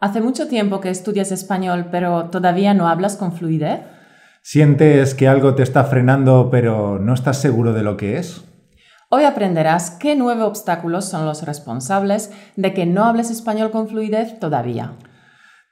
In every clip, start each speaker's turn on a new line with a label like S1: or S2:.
S1: Hace mucho tiempo que estudias español, pero todavía no hablas con fluidez.
S2: ¿Sientes que algo te está frenando, pero no estás seguro de lo que es?
S1: Hoy aprenderás qué nueve obstáculos son los responsables de que no hables español con fluidez todavía.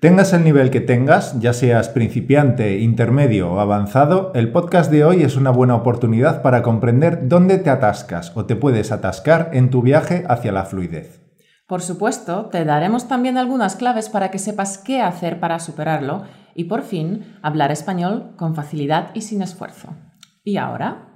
S2: Tengas el nivel que tengas, ya seas principiante, intermedio o avanzado, el podcast de hoy es una buena oportunidad para comprender dónde te atascas o te puedes atascar en tu viaje hacia la fluidez.
S1: Por supuesto, te daremos también algunas claves para que sepas qué hacer para superarlo y por fin hablar español con facilidad y sin esfuerzo. ¿Y ahora?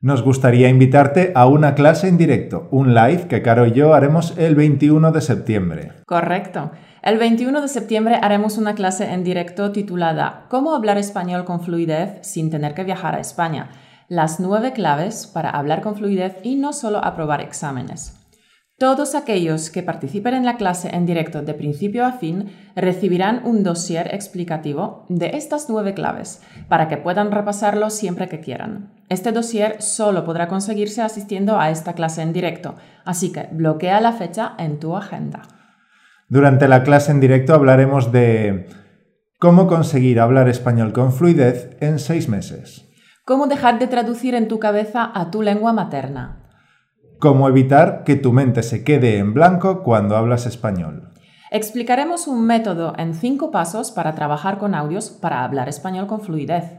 S2: Nos gustaría invitarte a una clase en directo, un live que Caro y yo haremos el 21 de septiembre.
S1: Correcto. El 21 de septiembre haremos una clase en directo titulada ¿Cómo hablar español con fluidez sin tener que viajar a España? Las nueve claves para hablar con fluidez y no solo aprobar exámenes. Todos aquellos que participen en la clase en directo de principio a fin recibirán un dossier explicativo de estas nueve claves para que puedan repasarlo siempre que quieran. Este dossier solo podrá conseguirse asistiendo a esta clase en directo, así que bloquea la fecha en tu agenda.
S2: Durante la clase en directo hablaremos de cómo conseguir hablar español con fluidez en seis meses.
S1: Cómo dejar de traducir en tu cabeza a tu lengua materna
S2: Cómo evitar que tu mente se quede en blanco cuando hablas español.
S1: Explicaremos un método en cinco pasos para trabajar con audios para hablar español con fluidez.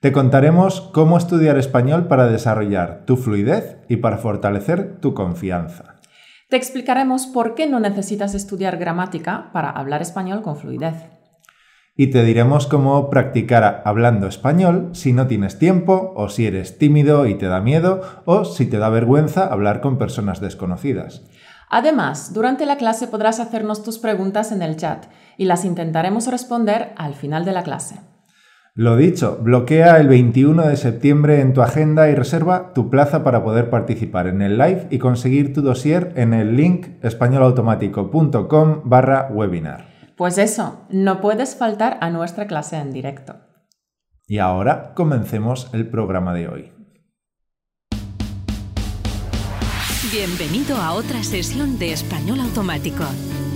S2: Te contaremos cómo estudiar español para desarrollar tu fluidez y para fortalecer tu confianza.
S1: Te explicaremos por qué no necesitas estudiar gramática para hablar español con fluidez
S2: y te diremos cómo practicar hablando español si no tienes tiempo o si eres tímido y te da miedo o si te da vergüenza hablar con personas desconocidas.
S1: Además, durante la clase podrás hacernos tus preguntas en el chat y las intentaremos responder al final de la clase.
S2: Lo dicho, bloquea el 21 de septiembre en tu agenda y reserva tu plaza para poder participar en el live y conseguir tu dossier en el link españolautomático.com barra webinar.
S1: Pues eso, no puedes faltar a nuestra clase en directo.
S2: Y ahora comencemos el programa de hoy.
S3: Bienvenido a otra sesión de Español Automático,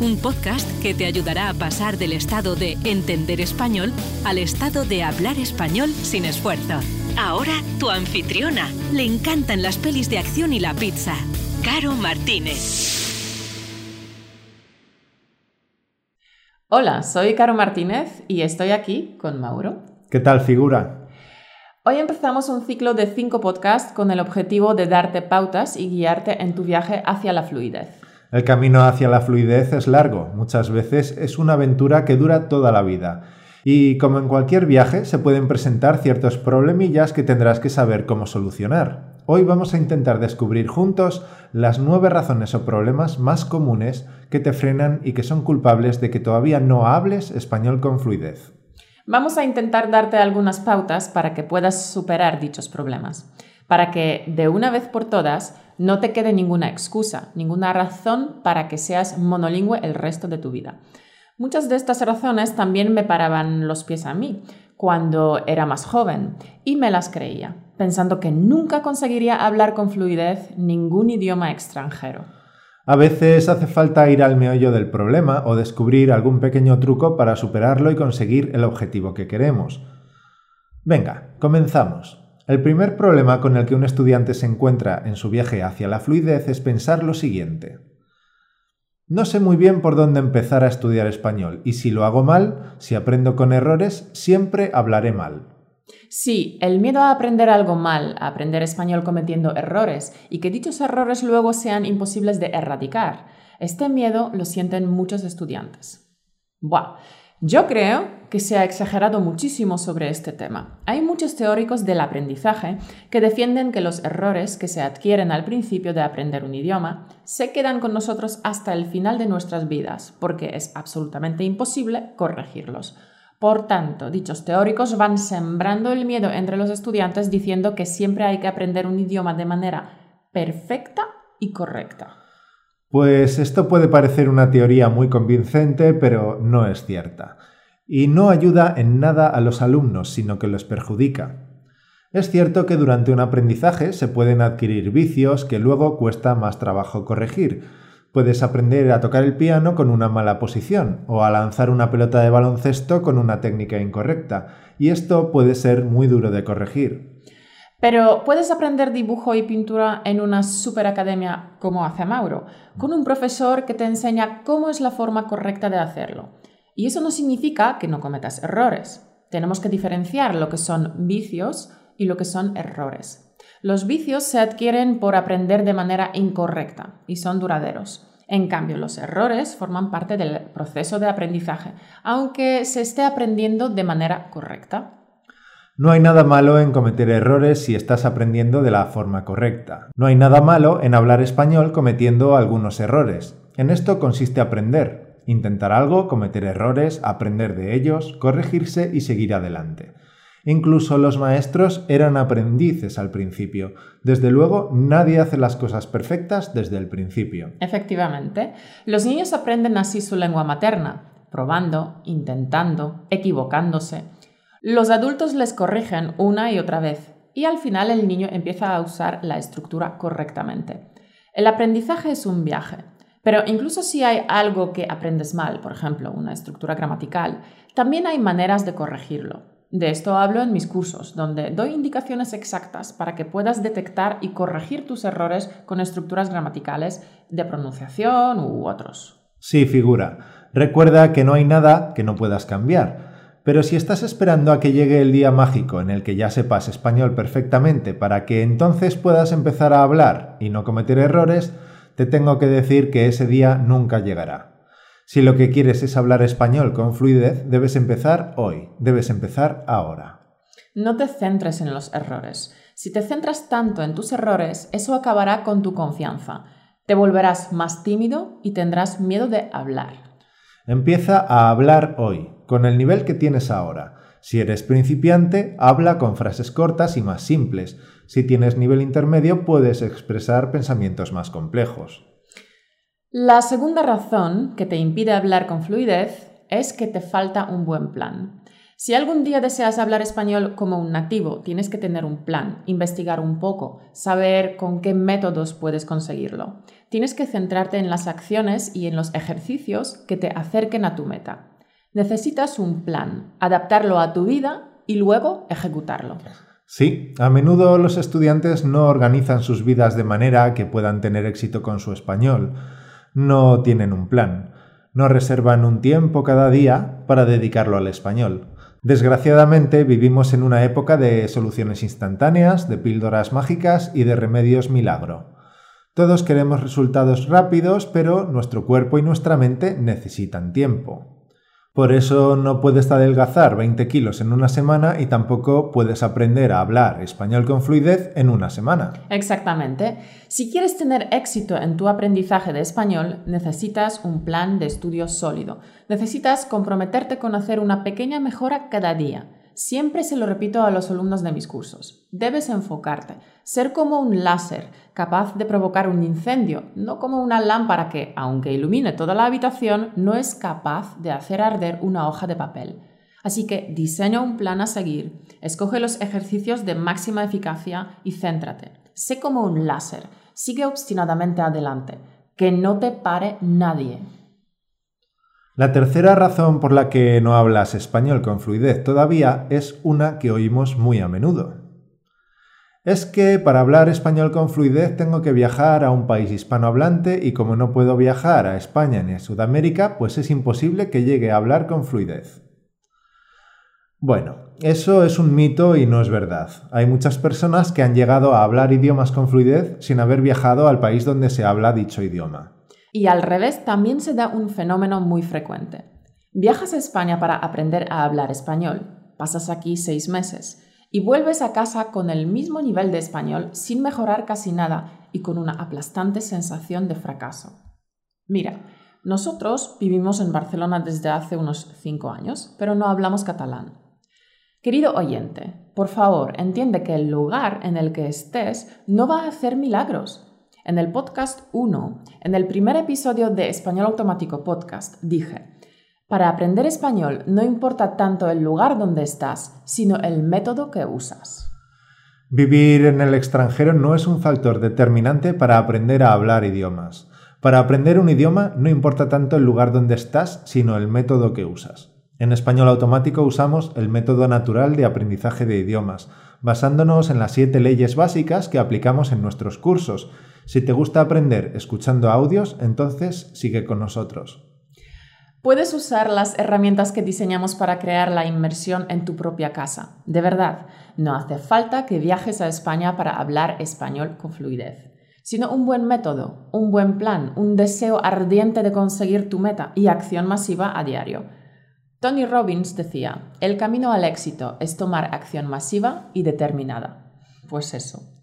S3: un podcast que te ayudará a pasar del estado de entender español al estado de hablar español sin esfuerzo. Ahora tu anfitriona. Le encantan las pelis de acción y la pizza. Caro Martínez.
S1: Hola, soy Caro Martínez y estoy aquí con Mauro.
S2: ¿Qué tal, figura?
S1: Hoy empezamos un ciclo de cinco podcasts con el objetivo de darte pautas y guiarte en tu viaje hacia la fluidez.
S2: El camino hacia la fluidez es largo, muchas veces es una aventura que dura toda la vida. Y como en cualquier viaje, se pueden presentar ciertos problemillas que tendrás que saber cómo solucionar. Hoy vamos a intentar descubrir juntos las nueve razones o problemas más comunes que te frenan y que son culpables de que todavía no hables español con fluidez.
S1: Vamos a intentar darte algunas pautas para que puedas superar dichos problemas, para que de una vez por todas no te quede ninguna excusa, ninguna razón para que seas monolingüe el resto de tu vida. Muchas de estas razones también me paraban los pies a mí cuando era más joven y me las creía pensando que nunca conseguiría hablar con fluidez ningún idioma extranjero.
S2: A veces hace falta ir al meollo del problema o descubrir algún pequeño truco para superarlo y conseguir el objetivo que queremos. Venga, comenzamos. El primer problema con el que un estudiante se encuentra en su viaje hacia la fluidez es pensar lo siguiente. No sé muy bien por dónde empezar a estudiar español y si lo hago mal, si aprendo con errores, siempre hablaré mal.
S1: Sí, el miedo a aprender algo mal, a aprender español cometiendo errores y que dichos errores luego sean imposibles de erradicar. Este miedo lo sienten muchos estudiantes. Buah, yo creo que se ha exagerado muchísimo sobre este tema. Hay muchos teóricos del aprendizaje que defienden que los errores que se adquieren al principio de aprender un idioma se quedan con nosotros hasta el final de nuestras vidas, porque es absolutamente imposible corregirlos. Por tanto, dichos teóricos van sembrando el miedo entre los estudiantes diciendo que siempre hay que aprender un idioma de manera perfecta y correcta.
S2: Pues esto puede parecer una teoría muy convincente, pero no es cierta. Y no ayuda en nada a los alumnos, sino que los perjudica. Es cierto que durante un aprendizaje se pueden adquirir vicios que luego cuesta más trabajo corregir, Puedes aprender a tocar el piano con una mala posición o a lanzar una pelota de baloncesto con una técnica incorrecta, y esto puede ser muy duro de corregir.
S1: Pero puedes aprender dibujo y pintura en una superacademia como hace Mauro, con un profesor que te enseña cómo es la forma correcta de hacerlo. Y eso no significa que no cometas errores. Tenemos que diferenciar lo que son vicios y lo que son errores. Los vicios se adquieren por aprender de manera incorrecta y son duraderos. En cambio, los errores forman parte del proceso de aprendizaje, aunque se esté aprendiendo de manera correcta.
S2: No hay nada malo en cometer errores si estás aprendiendo de la forma correcta. No hay nada malo en hablar español cometiendo algunos errores. En esto consiste aprender. Intentar algo, cometer errores, aprender de ellos, corregirse y seguir adelante. Incluso los maestros eran aprendices al principio. Desde luego, nadie hace las cosas perfectas desde el principio.
S1: Efectivamente, los niños aprenden así su lengua materna, probando, intentando, equivocándose. Los adultos les corrigen una y otra vez y al final el niño empieza a usar la estructura correctamente. El aprendizaje es un viaje, pero incluso si hay algo que aprendes mal, por ejemplo, una estructura gramatical, también hay maneras de corregirlo. De esto hablo en mis cursos, donde doy indicaciones exactas para que puedas detectar y corregir tus errores con estructuras gramaticales de pronunciación u otros.
S2: Sí, figura. Recuerda que no hay nada que no puedas cambiar. Pero si estás esperando a que llegue el día mágico en el que ya sepas español perfectamente para que entonces puedas empezar a hablar y no cometer errores, te tengo que decir que ese día nunca llegará. Si lo que quieres es hablar español con fluidez, debes empezar hoy, debes empezar ahora.
S1: No te centres en los errores. Si te centras tanto en tus errores, eso acabará con tu confianza. Te volverás más tímido y tendrás miedo de hablar.
S2: Empieza a hablar hoy, con el nivel que tienes ahora. Si eres principiante, habla con frases cortas y más simples. Si tienes nivel intermedio, puedes expresar pensamientos más complejos.
S1: La segunda razón que te impide hablar con fluidez es que te falta un buen plan. Si algún día deseas hablar español como un nativo, tienes que tener un plan, investigar un poco, saber con qué métodos puedes conseguirlo. Tienes que centrarte en las acciones y en los ejercicios que te acerquen a tu meta. Necesitas un plan, adaptarlo a tu vida y luego ejecutarlo.
S2: Sí, a menudo los estudiantes no organizan sus vidas de manera que puedan tener éxito con su español no tienen un plan, no reservan un tiempo cada día para dedicarlo al español. Desgraciadamente vivimos en una época de soluciones instantáneas, de píldoras mágicas y de remedios milagro. Todos queremos resultados rápidos, pero nuestro cuerpo y nuestra mente necesitan tiempo. Por eso no puedes adelgazar 20 kilos en una semana y tampoco puedes aprender a hablar español con fluidez en una semana.
S1: Exactamente. Si quieres tener éxito en tu aprendizaje de español, necesitas un plan de estudio sólido. Necesitas comprometerte con hacer una pequeña mejora cada día. Siempre se lo repito a los alumnos de mis cursos. Debes enfocarte, ser como un láser, capaz de provocar un incendio, no como una lámpara que, aunque ilumine toda la habitación, no es capaz de hacer arder una hoja de papel. Así que diseña un plan a seguir, escoge los ejercicios de máxima eficacia y céntrate. Sé como un láser, sigue obstinadamente adelante, que no te pare nadie.
S2: La tercera razón por la que no hablas español con fluidez todavía es una que oímos muy a menudo. Es que para hablar español con fluidez tengo que viajar a un país hispanohablante y como no puedo viajar a España ni a Sudamérica, pues es imposible que llegue a hablar con fluidez. Bueno, eso es un mito y no es verdad. Hay muchas personas que han llegado a hablar idiomas con fluidez sin haber viajado al país donde se habla dicho idioma.
S1: Y al revés también se da un fenómeno muy frecuente. Viajas a España para aprender a hablar español, pasas aquí seis meses y vuelves a casa con el mismo nivel de español sin mejorar casi nada y con una aplastante sensación de fracaso. Mira, nosotros vivimos en Barcelona desde hace unos cinco años, pero no hablamos catalán. Querido oyente, por favor, entiende que el lugar en el que estés no va a hacer milagros. En el podcast 1, en el primer episodio de Español Automático Podcast, dije, para aprender español no importa tanto el lugar donde estás, sino el método que usas.
S2: Vivir en el extranjero no es un factor determinante para aprender a hablar idiomas. Para aprender un idioma no importa tanto el lugar donde estás, sino el método que usas. En español automático usamos el método natural de aprendizaje de idiomas, basándonos en las siete leyes básicas que aplicamos en nuestros cursos. Si te gusta aprender escuchando audios, entonces sigue con nosotros.
S1: Puedes usar las herramientas que diseñamos para crear la inmersión en tu propia casa. De verdad, no hace falta que viajes a España para hablar español con fluidez, sino un buen método, un buen plan, un deseo ardiente de conseguir tu meta y acción masiva a diario. Tony Robbins decía, el camino al éxito es tomar acción masiva y determinada. Pues eso.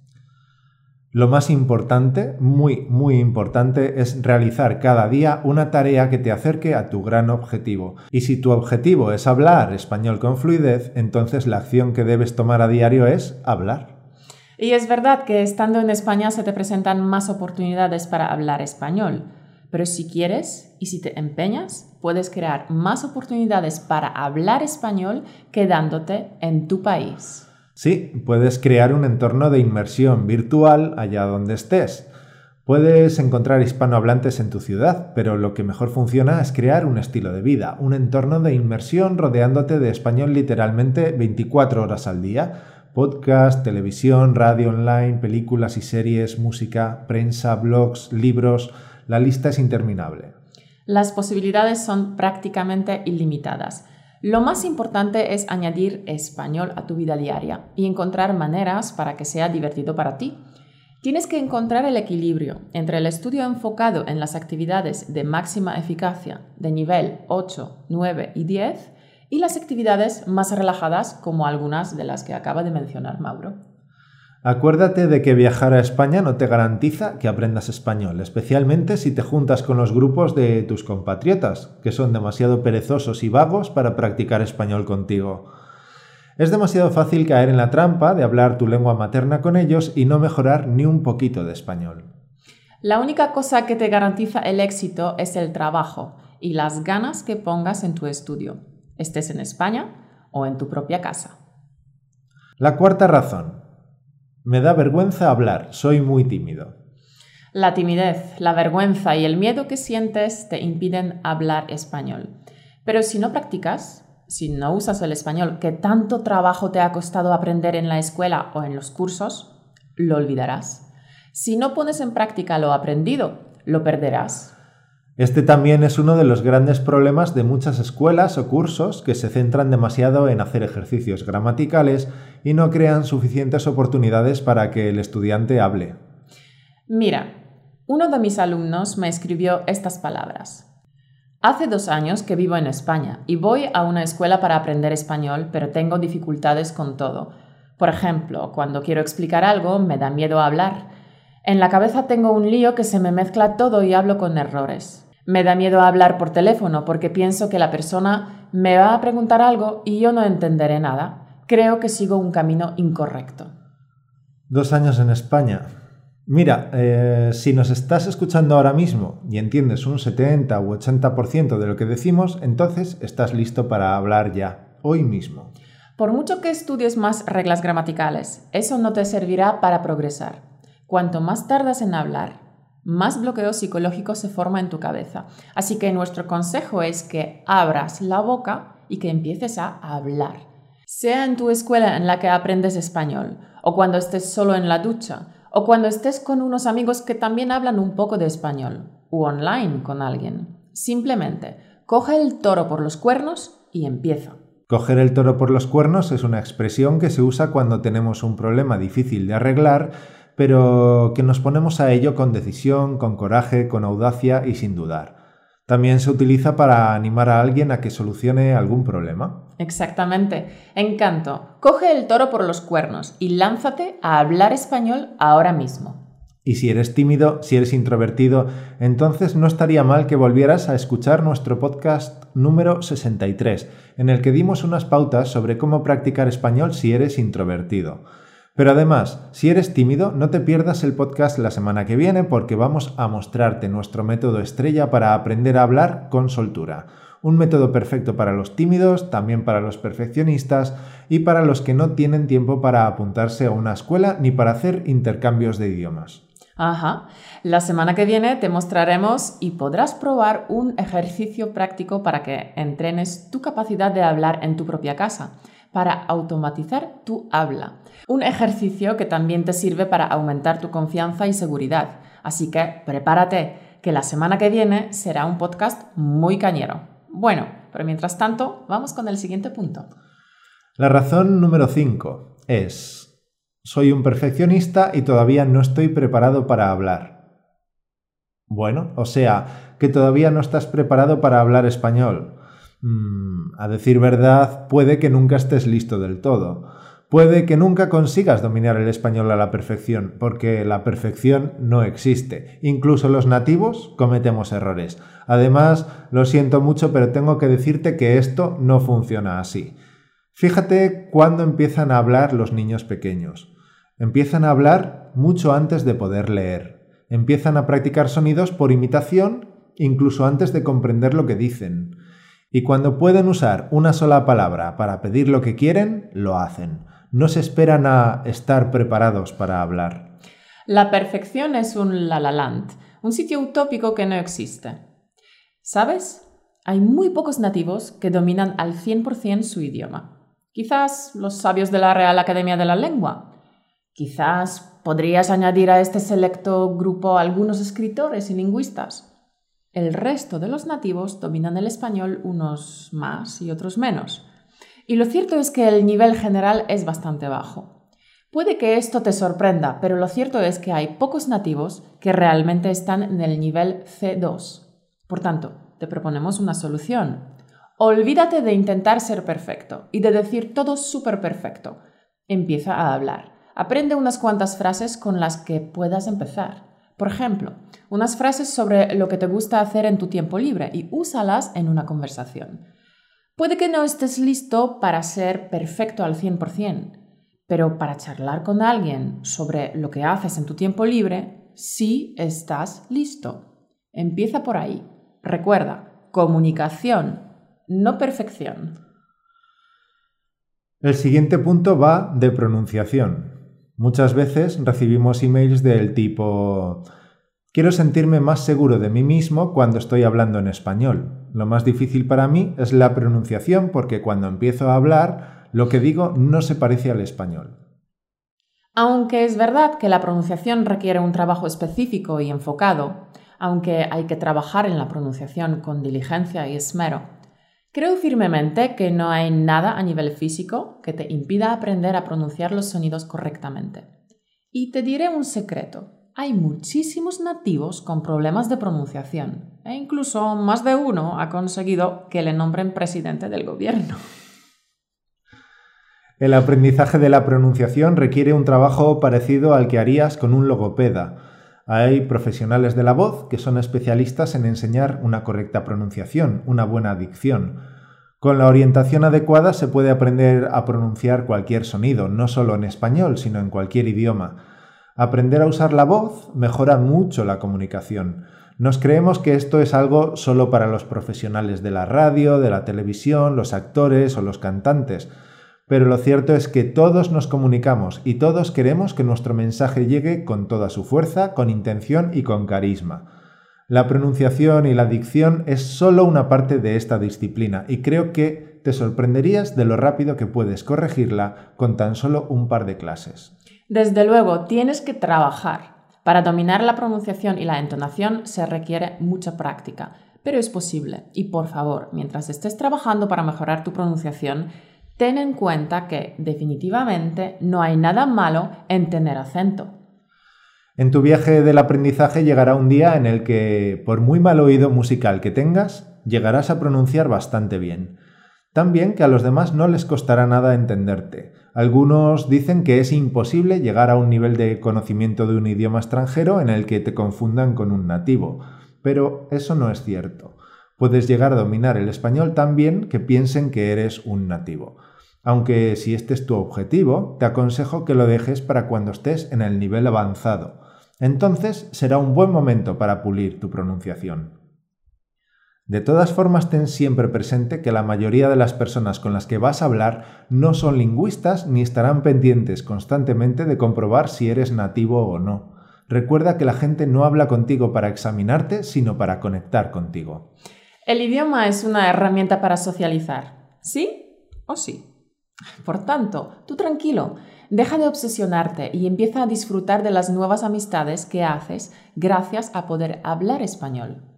S2: Lo más importante, muy, muy importante, es realizar cada día una tarea que te acerque a tu gran objetivo. Y si tu objetivo es hablar español con fluidez, entonces la acción que debes tomar a diario es hablar.
S1: Y es verdad que estando en España se te presentan más oportunidades para hablar español. Pero si quieres y si te empeñas, puedes crear más oportunidades para hablar español quedándote en tu país.
S2: Sí, puedes crear un entorno de inmersión virtual allá donde estés. Puedes encontrar hispanohablantes en tu ciudad, pero lo que mejor funciona es crear un estilo de vida, un entorno de inmersión rodeándote de español literalmente 24 horas al día. Podcast, televisión, radio online, películas y series, música, prensa, blogs, libros, la lista es interminable.
S1: Las posibilidades son prácticamente ilimitadas. Lo más importante es añadir español a tu vida diaria y encontrar maneras para que sea divertido para ti. Tienes que encontrar el equilibrio entre el estudio enfocado en las actividades de máxima eficacia de nivel 8, 9 y 10 y las actividades más relajadas como algunas de las que acaba de mencionar Mauro.
S2: Acuérdate de que viajar a España no te garantiza que aprendas español, especialmente si te juntas con los grupos de tus compatriotas, que son demasiado perezosos y vagos para practicar español contigo. Es demasiado fácil caer en la trampa de hablar tu lengua materna con ellos y no mejorar ni un poquito de español.
S1: La única cosa que te garantiza el éxito es el trabajo y las ganas que pongas en tu estudio, estés en España o en tu propia casa.
S2: La cuarta razón, me da vergüenza hablar, soy muy tímido.
S1: La timidez, la vergüenza y el miedo que sientes te impiden hablar español. Pero si no practicas, si no usas el español que tanto trabajo te ha costado aprender en la escuela o en los cursos, lo olvidarás. Si no pones en práctica lo aprendido, lo perderás.
S2: Este también es uno de los grandes problemas de muchas escuelas o cursos que se centran demasiado en hacer ejercicios gramaticales y no crean suficientes oportunidades para que el estudiante hable.
S1: Mira, uno de mis alumnos me escribió estas palabras. Hace dos años que vivo en España y voy a una escuela para aprender español, pero tengo dificultades con todo. Por ejemplo, cuando quiero explicar algo, me da miedo hablar. En la cabeza tengo un lío que se me mezcla todo y hablo con errores. Me da miedo hablar por teléfono porque pienso que la persona me va a preguntar algo y yo no entenderé nada. Creo que sigo un camino incorrecto.
S2: Dos años en España. Mira, eh, si nos estás escuchando ahora mismo y entiendes un 70 u 80% de lo que decimos, entonces estás listo para hablar ya, hoy mismo.
S1: Por mucho que estudies más reglas gramaticales, eso no te servirá para progresar. Cuanto más tardas en hablar, más bloqueo psicológico se forma en tu cabeza. Así que nuestro consejo es que abras la boca y que empieces a hablar. Sea en tu escuela en la que aprendes español, o cuando estés solo en la ducha, o cuando estés con unos amigos que también hablan un poco de español, o online con alguien. Simplemente, coge el toro por los cuernos y empieza.
S2: Coger el toro por los cuernos es una expresión que se usa cuando tenemos un problema difícil de arreglar pero que nos ponemos a ello con decisión, con coraje, con audacia y sin dudar. También se utiliza para animar a alguien a que solucione algún problema.
S1: Exactamente. Encanto. Coge el toro por los cuernos y lánzate a hablar español ahora mismo.
S2: Y si eres tímido, si eres introvertido, entonces no estaría mal que volvieras a escuchar nuestro podcast número 63, en el que dimos unas pautas sobre cómo practicar español si eres introvertido. Pero además, si eres tímido, no te pierdas el podcast la semana que viene porque vamos a mostrarte nuestro método estrella para aprender a hablar con soltura. Un método perfecto para los tímidos, también para los perfeccionistas y para los que no tienen tiempo para apuntarse a una escuela ni para hacer intercambios de idiomas.
S1: Ajá. La semana que viene te mostraremos y podrás probar un ejercicio práctico para que entrenes tu capacidad de hablar en tu propia casa, para automatizar tu habla. Un ejercicio que también te sirve para aumentar tu confianza y seguridad. Así que prepárate, que la semana que viene será un podcast muy cañero. Bueno, pero mientras tanto, vamos con el siguiente punto.
S2: La razón número 5 es soy un perfeccionista y todavía no estoy preparado para hablar. Bueno, o sea, que todavía no estás preparado para hablar español. Mm, a decir verdad, puede que nunca estés listo del todo. Puede que nunca consigas dominar el español a la perfección, porque la perfección no existe. Incluso los nativos cometemos errores. Además, lo siento mucho, pero tengo que decirte que esto no funciona así. Fíjate cuándo empiezan a hablar los niños pequeños. Empiezan a hablar mucho antes de poder leer. Empiezan a practicar sonidos por imitación incluso antes de comprender lo que dicen. Y cuando pueden usar una sola palabra para pedir lo que quieren, lo hacen. No se esperan a estar preparados para hablar.
S1: La perfección es un la la land, un sitio utópico que no existe. ¿Sabes? Hay muy pocos nativos que dominan al 100% su idioma. Quizás los sabios de la Real Academia de la Lengua, Quizás podrías añadir a este selecto grupo algunos escritores y lingüistas. El resto de los nativos dominan el español unos más y otros menos. Y lo cierto es que el nivel general es bastante bajo. Puede que esto te sorprenda, pero lo cierto es que hay pocos nativos que realmente están en el nivel C2. Por tanto, te proponemos una solución. Olvídate de intentar ser perfecto y de decir todo súper perfecto. Empieza a hablar. Aprende unas cuantas frases con las que puedas empezar. Por ejemplo, unas frases sobre lo que te gusta hacer en tu tiempo libre y úsalas en una conversación. Puede que no estés listo para ser perfecto al 100%, pero para charlar con alguien sobre lo que haces en tu tiempo libre, sí estás listo. Empieza por ahí. Recuerda, comunicación, no perfección.
S2: El siguiente punto va de pronunciación. Muchas veces recibimos emails del tipo Quiero sentirme más seguro de mí mismo cuando estoy hablando en español. Lo más difícil para mí es la pronunciación porque cuando empiezo a hablar lo que digo no se parece al español.
S1: Aunque es verdad que la pronunciación requiere un trabajo específico y enfocado, aunque hay que trabajar en la pronunciación con diligencia y esmero, Creo firmemente que no hay nada a nivel físico que te impida aprender a pronunciar los sonidos correctamente. Y te diré un secreto. Hay muchísimos nativos con problemas de pronunciación e incluso más de uno ha conseguido que le nombren presidente del gobierno.
S2: El aprendizaje de la pronunciación requiere un trabajo parecido al que harías con un logopeda hay profesionales de la voz que son especialistas en enseñar una correcta pronunciación, una buena dicción. Con la orientación adecuada se puede aprender a pronunciar cualquier sonido, no solo en español, sino en cualquier idioma. Aprender a usar la voz mejora mucho la comunicación. Nos creemos que esto es algo solo para los profesionales de la radio, de la televisión, los actores o los cantantes, pero lo cierto es que todos nos comunicamos y todos queremos que nuestro mensaje llegue con toda su fuerza, con intención y con carisma. La pronunciación y la dicción es solo una parte de esta disciplina y creo que te sorprenderías de lo rápido que puedes corregirla con tan solo un par de clases.
S1: Desde luego, tienes que trabajar. Para dominar la pronunciación y la entonación se requiere mucha práctica, pero es posible. Y por favor, mientras estés trabajando para mejorar tu pronunciación, ten en cuenta que definitivamente no hay nada malo en tener acento.
S2: En tu viaje del aprendizaje llegará un día en el que, por muy mal oído musical que tengas, llegarás a pronunciar bastante bien. Tan bien que a los demás no les costará nada entenderte. Algunos dicen que es imposible llegar a un nivel de conocimiento de un idioma extranjero en el que te confundan con un nativo, pero eso no es cierto puedes llegar a dominar el español tan bien que piensen que eres un nativo. Aunque si este es tu objetivo, te aconsejo que lo dejes para cuando estés en el nivel avanzado. Entonces será un buen momento para pulir tu pronunciación. De todas formas, ten siempre presente que la mayoría de las personas con las que vas a hablar no son lingüistas ni estarán pendientes constantemente de comprobar si eres nativo o no. Recuerda que la gente no habla contigo para examinarte, sino para conectar contigo.
S1: El idioma es una herramienta para socializar. ¿Sí o sí? Por tanto, tú tranquilo, deja de obsesionarte y empieza a disfrutar de las nuevas amistades que haces gracias a poder hablar español.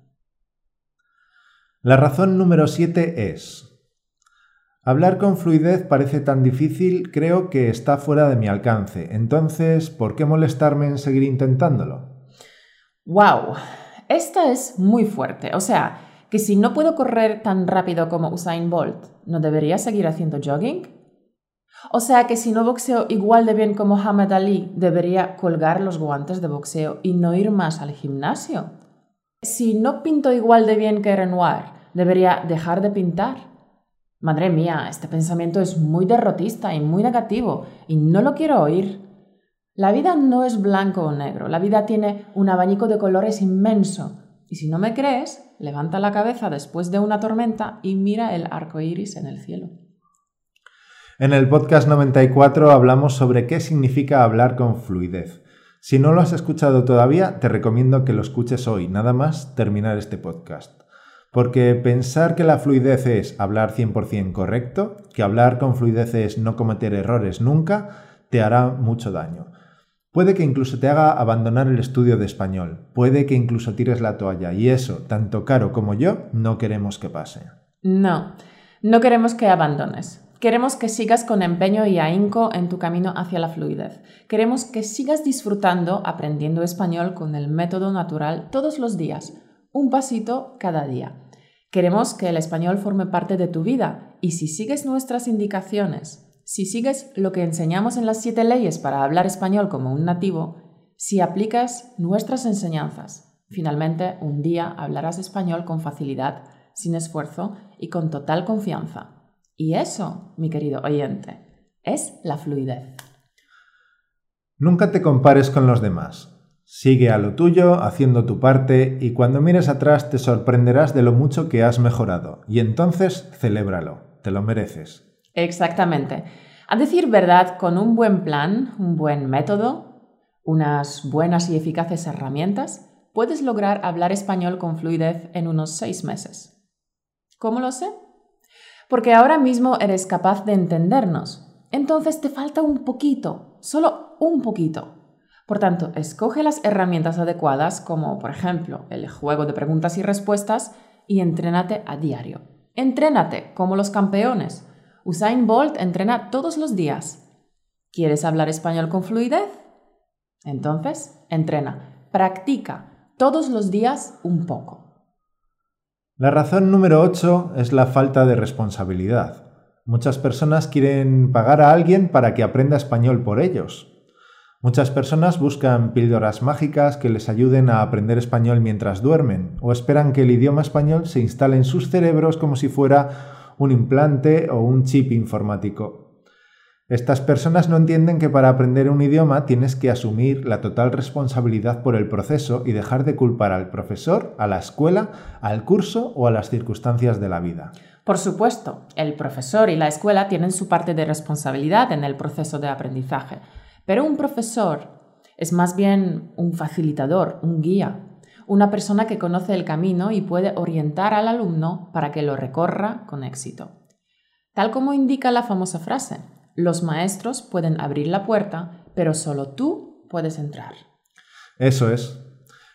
S2: La razón número 7 es, Hablar con fluidez parece tan difícil, creo que está fuera de mi alcance. Entonces, ¿por qué molestarme en seguir intentándolo?
S1: ¡Wow! Esta es muy fuerte. O sea, que si no puedo correr tan rápido como Usain Bolt, ¿no debería seguir haciendo jogging? O sea que si no boxeo igual de bien como Muhammad Ali, debería colgar los guantes de boxeo y no ir más al gimnasio. Si no pinto igual de bien que Renoir, debería dejar de pintar. Madre mía, este pensamiento es muy derrotista y muy negativo y no lo quiero oír. La vida no es blanco o negro, la vida tiene un abanico de colores inmenso. Y si no me crees, levanta la cabeza después de una tormenta y mira el arco iris en el cielo.
S2: En el podcast 94 hablamos sobre qué significa hablar con fluidez. Si no lo has escuchado todavía, te recomiendo que lo escuches hoy, nada más terminar este podcast. Porque pensar que la fluidez es hablar 100% correcto, que hablar con fluidez es no cometer errores nunca, te hará mucho daño. Puede que incluso te haga abandonar el estudio de español, puede que incluso tires la toalla, y eso, tanto Caro como yo, no queremos que pase.
S1: No, no queremos que abandones. Queremos que sigas con empeño y ahínco en tu camino hacia la fluidez. Queremos que sigas disfrutando aprendiendo español con el método natural todos los días, un pasito cada día. Queremos que el español forme parte de tu vida y si sigues nuestras indicaciones, si sigues lo que enseñamos en las siete leyes para hablar español como un nativo, si aplicas nuestras enseñanzas, finalmente un día hablarás español con facilidad, sin esfuerzo y con total confianza. Y eso, mi querido oyente, es la fluidez.
S2: Nunca te compares con los demás. Sigue a lo tuyo, haciendo tu parte, y cuando mires atrás te sorprenderás de lo mucho que has mejorado. Y entonces celébralo, te lo mereces.
S1: Exactamente. A decir verdad, con un buen plan, un buen método, unas buenas y eficaces herramientas, puedes lograr hablar español con fluidez en unos seis meses. ¿Cómo lo sé? porque ahora mismo eres capaz de entendernos. Entonces te falta un poquito, solo un poquito. Por tanto, escoge las herramientas adecuadas, como por ejemplo el juego de preguntas y respuestas, y entrénate a diario. Entrénate como los campeones. Usain Bolt entrena todos los días. ¿Quieres hablar español con fluidez? Entonces, entrena, practica todos los días un poco.
S2: La razón número 8 es la falta de responsabilidad. Muchas personas quieren pagar a alguien para que aprenda español por ellos. Muchas personas buscan píldoras mágicas que les ayuden a aprender español mientras duermen o esperan que el idioma español se instale en sus cerebros como si fuera un implante o un chip informático. Estas personas no entienden que para aprender un idioma tienes que asumir la total responsabilidad por el proceso y dejar de culpar al profesor, a la escuela, al curso o a las circunstancias de la vida.
S1: Por supuesto, el profesor y la escuela tienen su parte de responsabilidad en el proceso de aprendizaje, pero un profesor es más bien un facilitador, un guía, una persona que conoce el camino y puede orientar al alumno para que lo recorra con éxito. Tal como indica la famosa frase, los maestros pueden abrir la puerta, pero solo tú puedes entrar.
S2: Eso es.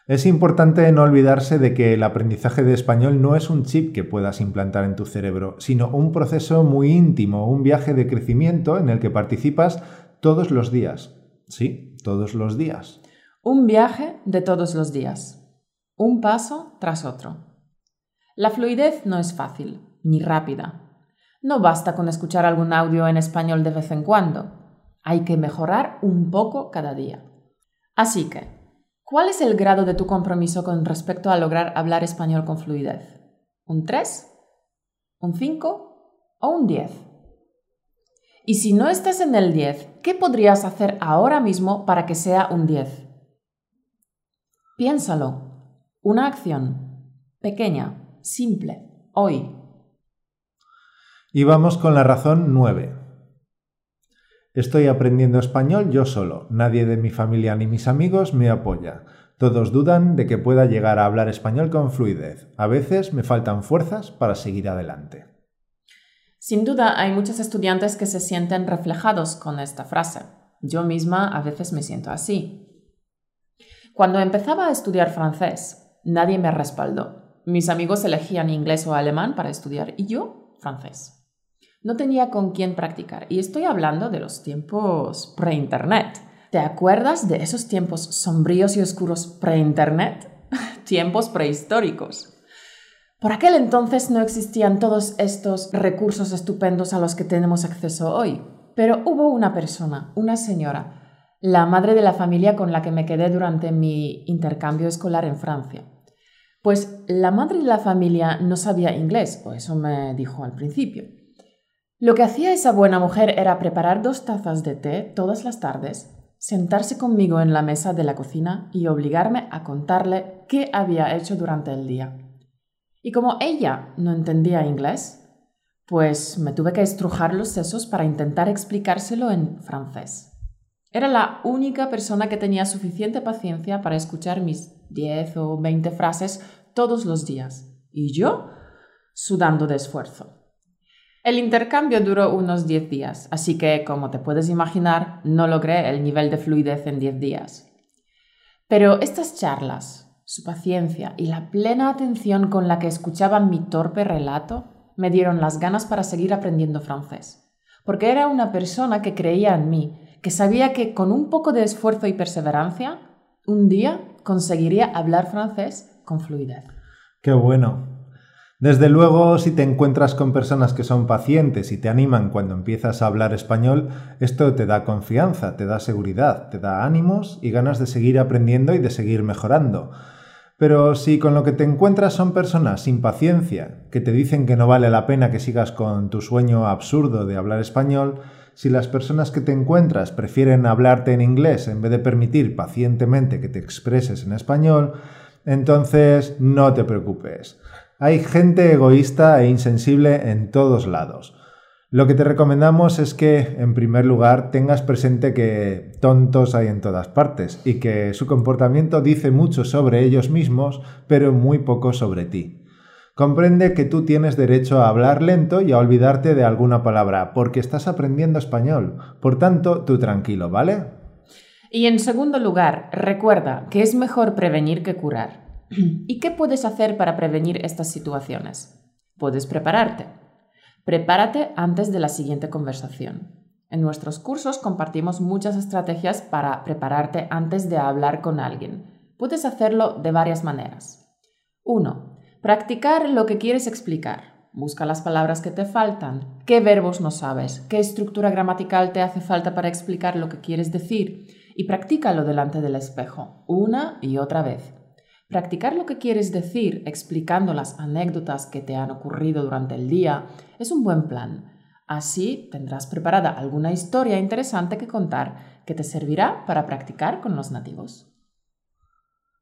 S2: Es importante no olvidarse de que el aprendizaje de español no es un chip que puedas implantar en tu cerebro, sino un proceso muy íntimo, un viaje de crecimiento en el que participas todos los días. Sí, todos los días.
S1: Un viaje de todos los días. Un paso tras otro. La fluidez no es fácil, ni rápida, no basta con escuchar algún audio en español de vez en cuando. Hay que mejorar un poco cada día. Así que, ¿cuál es el grado de tu compromiso con respecto a lograr hablar español con fluidez? ¿Un 3? ¿Un 5? ¿O un 10? Y si no estás en el 10, ¿qué podrías hacer ahora mismo para que sea un 10? Piénsalo. Una acción. Pequeña. Simple. Hoy.
S2: Y vamos con la razón 9. Estoy aprendiendo español yo solo. Nadie de mi familia ni mis amigos me apoya. Todos dudan de que pueda llegar a hablar español con fluidez. A veces me faltan fuerzas para seguir adelante.
S1: Sin duda, hay muchos estudiantes que se sienten reflejados con esta frase. Yo misma a veces me siento así. Cuando empezaba a estudiar francés, nadie me respaldó. Mis amigos elegían inglés o alemán para estudiar y yo francés. No tenía con quién practicar. Y estoy hablando de los tiempos pre-internet. ¿Te acuerdas de esos tiempos sombríos y oscuros pre-internet? tiempos prehistóricos. Por aquel entonces no existían todos estos recursos estupendos a los que tenemos acceso hoy. Pero hubo una persona, una señora, la madre de la familia con la que me quedé durante mi intercambio escolar en Francia. Pues la madre de la familia no sabía inglés, o eso me dijo al principio. Lo que hacía esa buena mujer era preparar dos tazas de té todas las tardes, sentarse conmigo en la mesa de la cocina y obligarme a contarle qué había hecho durante el día. Y como ella no entendía inglés, pues me tuve que estrujar los sesos para intentar explicárselo en francés. Era la única persona que tenía suficiente paciencia para escuchar mis 10 o 20 frases todos los días, y yo sudando de esfuerzo. El intercambio duró unos 10 días, así que, como te puedes imaginar, no logré el nivel de fluidez en 10 días. Pero estas charlas, su paciencia y la plena atención con la que escuchaban mi torpe relato me dieron las ganas para seguir aprendiendo francés, porque era una persona que creía en mí, que sabía que con un poco de esfuerzo y perseverancia, un día conseguiría hablar francés con fluidez.
S2: Qué bueno. Desde luego, si te encuentras con personas que son pacientes y te animan cuando empiezas a hablar español, esto te da confianza, te da seguridad, te da ánimos y ganas de seguir aprendiendo y de seguir mejorando. Pero si con lo que te encuentras son personas sin paciencia, que te dicen que no vale la pena que sigas con tu sueño absurdo de hablar español, si las personas que te encuentras prefieren hablarte en inglés en vez de permitir pacientemente que te expreses en español, entonces no te preocupes. Hay gente egoísta e insensible en todos lados. Lo que te recomendamos es que, en primer lugar, tengas presente que tontos hay en todas partes y que su comportamiento dice mucho sobre ellos mismos, pero muy poco sobre ti. Comprende que tú tienes derecho a hablar lento y a olvidarte de alguna palabra, porque estás aprendiendo español. Por tanto, tú tranquilo, ¿vale?
S1: Y en segundo lugar, recuerda que es mejor prevenir que curar. ¿Y qué puedes hacer para prevenir estas situaciones? Puedes prepararte. Prepárate antes de la siguiente conversación. En nuestros cursos compartimos muchas estrategias para prepararte antes de hablar con alguien. Puedes hacerlo de varias maneras. 1. Practicar lo que quieres explicar. Busca las palabras que te faltan, qué verbos no sabes, qué estructura gramatical te hace falta para explicar lo que quieres decir y practícalo delante del espejo, una y otra vez. Practicar lo que quieres decir explicando las anécdotas que te han ocurrido durante el día es un buen plan. Así tendrás preparada alguna historia interesante que contar que te servirá para practicar con los nativos.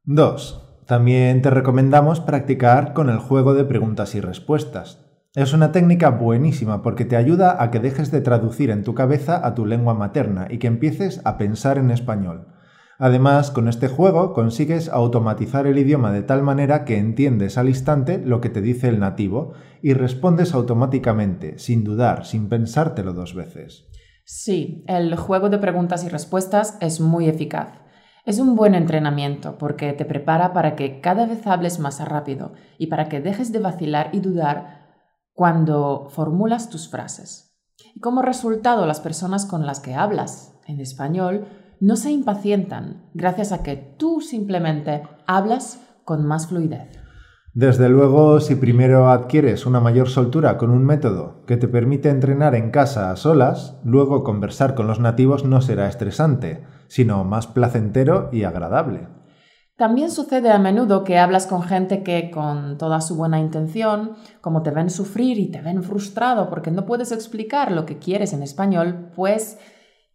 S2: 2. También te recomendamos practicar con el juego de preguntas y respuestas. Es una técnica buenísima porque te ayuda a que dejes de traducir en tu cabeza a tu lengua materna y que empieces a pensar en español. Además, con este juego consigues automatizar el idioma de tal manera que entiendes al instante lo que te dice el nativo y respondes automáticamente, sin dudar, sin pensártelo dos veces.
S1: Sí, el juego de preguntas y respuestas es muy eficaz. Es un buen entrenamiento porque te prepara para que cada vez hables más rápido y para que dejes de vacilar y dudar cuando formulas tus frases. Y como resultado, las personas con las que hablas en español no se impacientan gracias a que tú simplemente hablas con más fluidez.
S2: Desde luego, si primero adquieres una mayor soltura con un método que te permite entrenar en casa a solas, luego conversar con los nativos no será estresante, sino más placentero y agradable.
S1: También sucede a menudo que hablas con gente que, con toda su buena intención, como te ven sufrir y te ven frustrado porque no puedes explicar lo que quieres en español, pues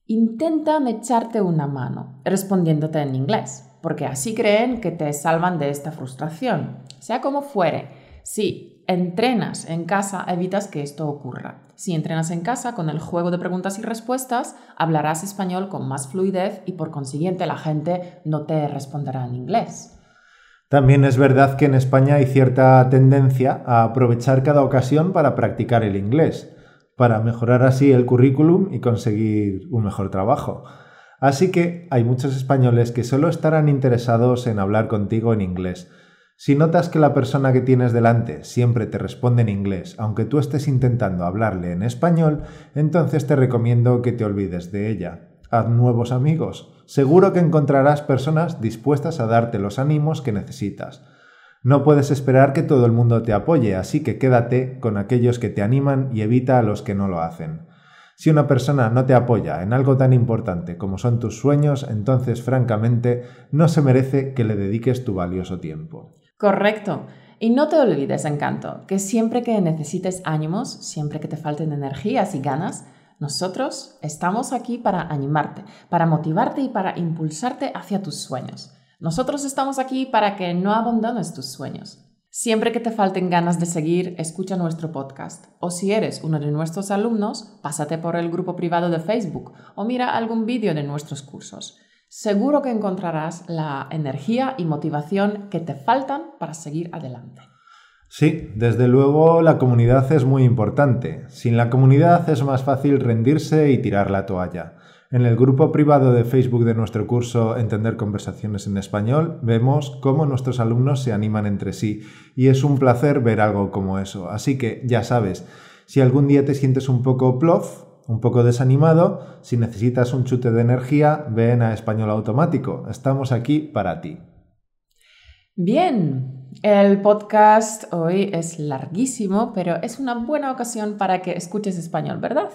S1: intentan echarte una mano respondiéndote en inglés, porque así creen que te salvan de esta frustración. Sea como fuere, si entrenas en casa, evitas que esto ocurra. Si entrenas en casa con el juego de preguntas y respuestas, hablarás español con más fluidez y por consiguiente la gente no te responderá en inglés.
S2: También es verdad que en España hay cierta tendencia a aprovechar cada ocasión para practicar el inglés, para mejorar así el currículum y conseguir un mejor trabajo. Así que hay muchos españoles que solo estarán interesados en hablar contigo en inglés. Si notas que la persona que tienes delante siempre te responde en inglés, aunque tú estés intentando hablarle en español, entonces te recomiendo que te olvides de ella. Haz nuevos amigos. Seguro que encontrarás personas dispuestas a darte los ánimos que necesitas. No puedes esperar que todo el mundo te apoye, así que quédate con aquellos que te animan y evita a los que no lo hacen. Si una persona no te apoya en algo tan importante como son tus sueños, entonces francamente no se merece que le dediques tu valioso tiempo.
S1: Correcto. Y no te olvides, encanto, que siempre que necesites ánimos, siempre que te falten energías y ganas, nosotros estamos aquí para animarte, para motivarte y para impulsarte hacia tus sueños. Nosotros estamos aquí para que no abandones tus sueños. Siempre que te falten ganas de seguir, escucha nuestro podcast. O si eres uno de nuestros alumnos, pásate por el grupo privado de Facebook o mira algún vídeo de nuestros cursos. Seguro que encontrarás la energía y motivación que te faltan para seguir adelante.
S2: Sí, desde luego la comunidad es muy importante. Sin la comunidad es más fácil rendirse y tirar la toalla. En el grupo privado de Facebook de nuestro curso Entender conversaciones en español vemos cómo nuestros alumnos se animan entre sí y es un placer ver algo como eso. Así que ya sabes, si algún día te sientes un poco plof, un poco desanimado, si necesitas un chute de energía, ven a Español Automático. Estamos aquí para ti.
S1: Bien, el podcast hoy es larguísimo, pero es una buena ocasión para que escuches español, ¿verdad?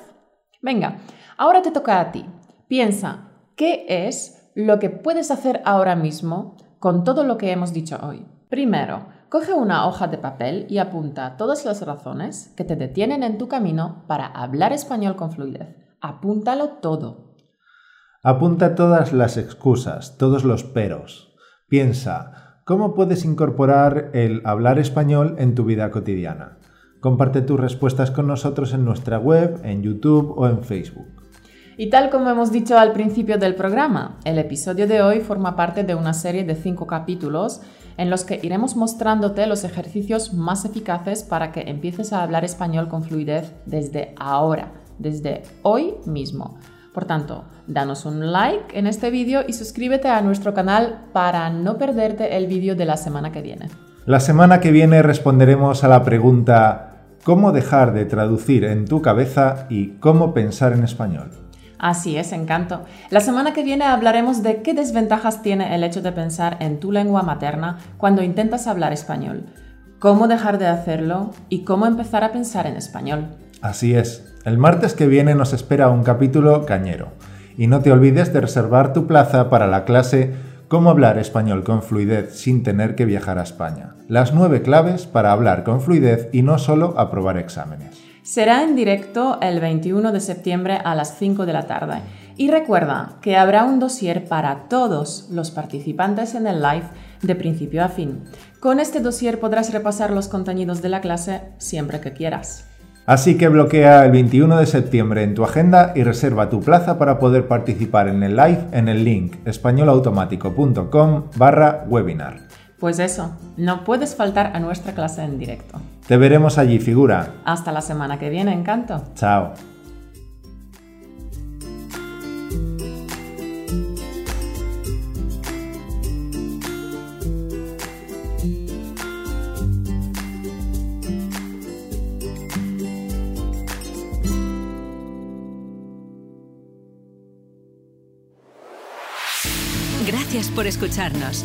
S1: Venga, ahora te toca a ti. Piensa, ¿qué es lo que puedes hacer ahora mismo con todo lo que hemos dicho hoy? Primero, coge una hoja de papel y apunta todas las razones que te detienen en tu camino para hablar español con fluidez. Apúntalo todo.
S2: Apunta todas las excusas, todos los peros. Piensa, ¿cómo puedes incorporar el hablar español en tu vida cotidiana? Comparte tus respuestas con nosotros en nuestra web, en YouTube o en Facebook.
S1: Y tal como hemos dicho al principio del programa, el episodio de hoy forma parte de una serie de cinco capítulos en los que iremos mostrándote los ejercicios más eficaces para que empieces a hablar español con fluidez desde ahora, desde hoy mismo. Por tanto, danos un like en este vídeo y suscríbete a nuestro canal para no perderte el vídeo de la semana que viene.
S2: La semana que viene responderemos a la pregunta ¿Cómo dejar de traducir en tu cabeza y cómo pensar en español?
S1: Así es, encanto. La semana que viene hablaremos de qué desventajas tiene el hecho de pensar en tu lengua materna cuando intentas hablar español, cómo dejar de hacerlo y cómo empezar a pensar en español.
S2: Así es. El martes que viene nos espera un capítulo cañero. Y no te olvides de reservar tu plaza para la clase Cómo hablar español con fluidez sin tener que viajar a España. Las nueve claves para hablar con fluidez y no solo aprobar exámenes.
S1: Será en directo el 21 de septiembre a las 5 de la tarde. Y recuerda que habrá un dossier para todos los participantes en el live de principio a fin. Con este dossier podrás repasar los contenidos de la clase siempre que quieras.
S2: Así que bloquea el 21 de septiembre en tu agenda y reserva tu plaza para poder participar en el live en el link españolautomático.com barra webinar.
S1: Pues eso, no puedes faltar a nuestra clase en directo.
S2: Te veremos allí, figura.
S1: Hasta la semana que viene, encanto.
S2: Chao.
S3: Gracias por escucharnos.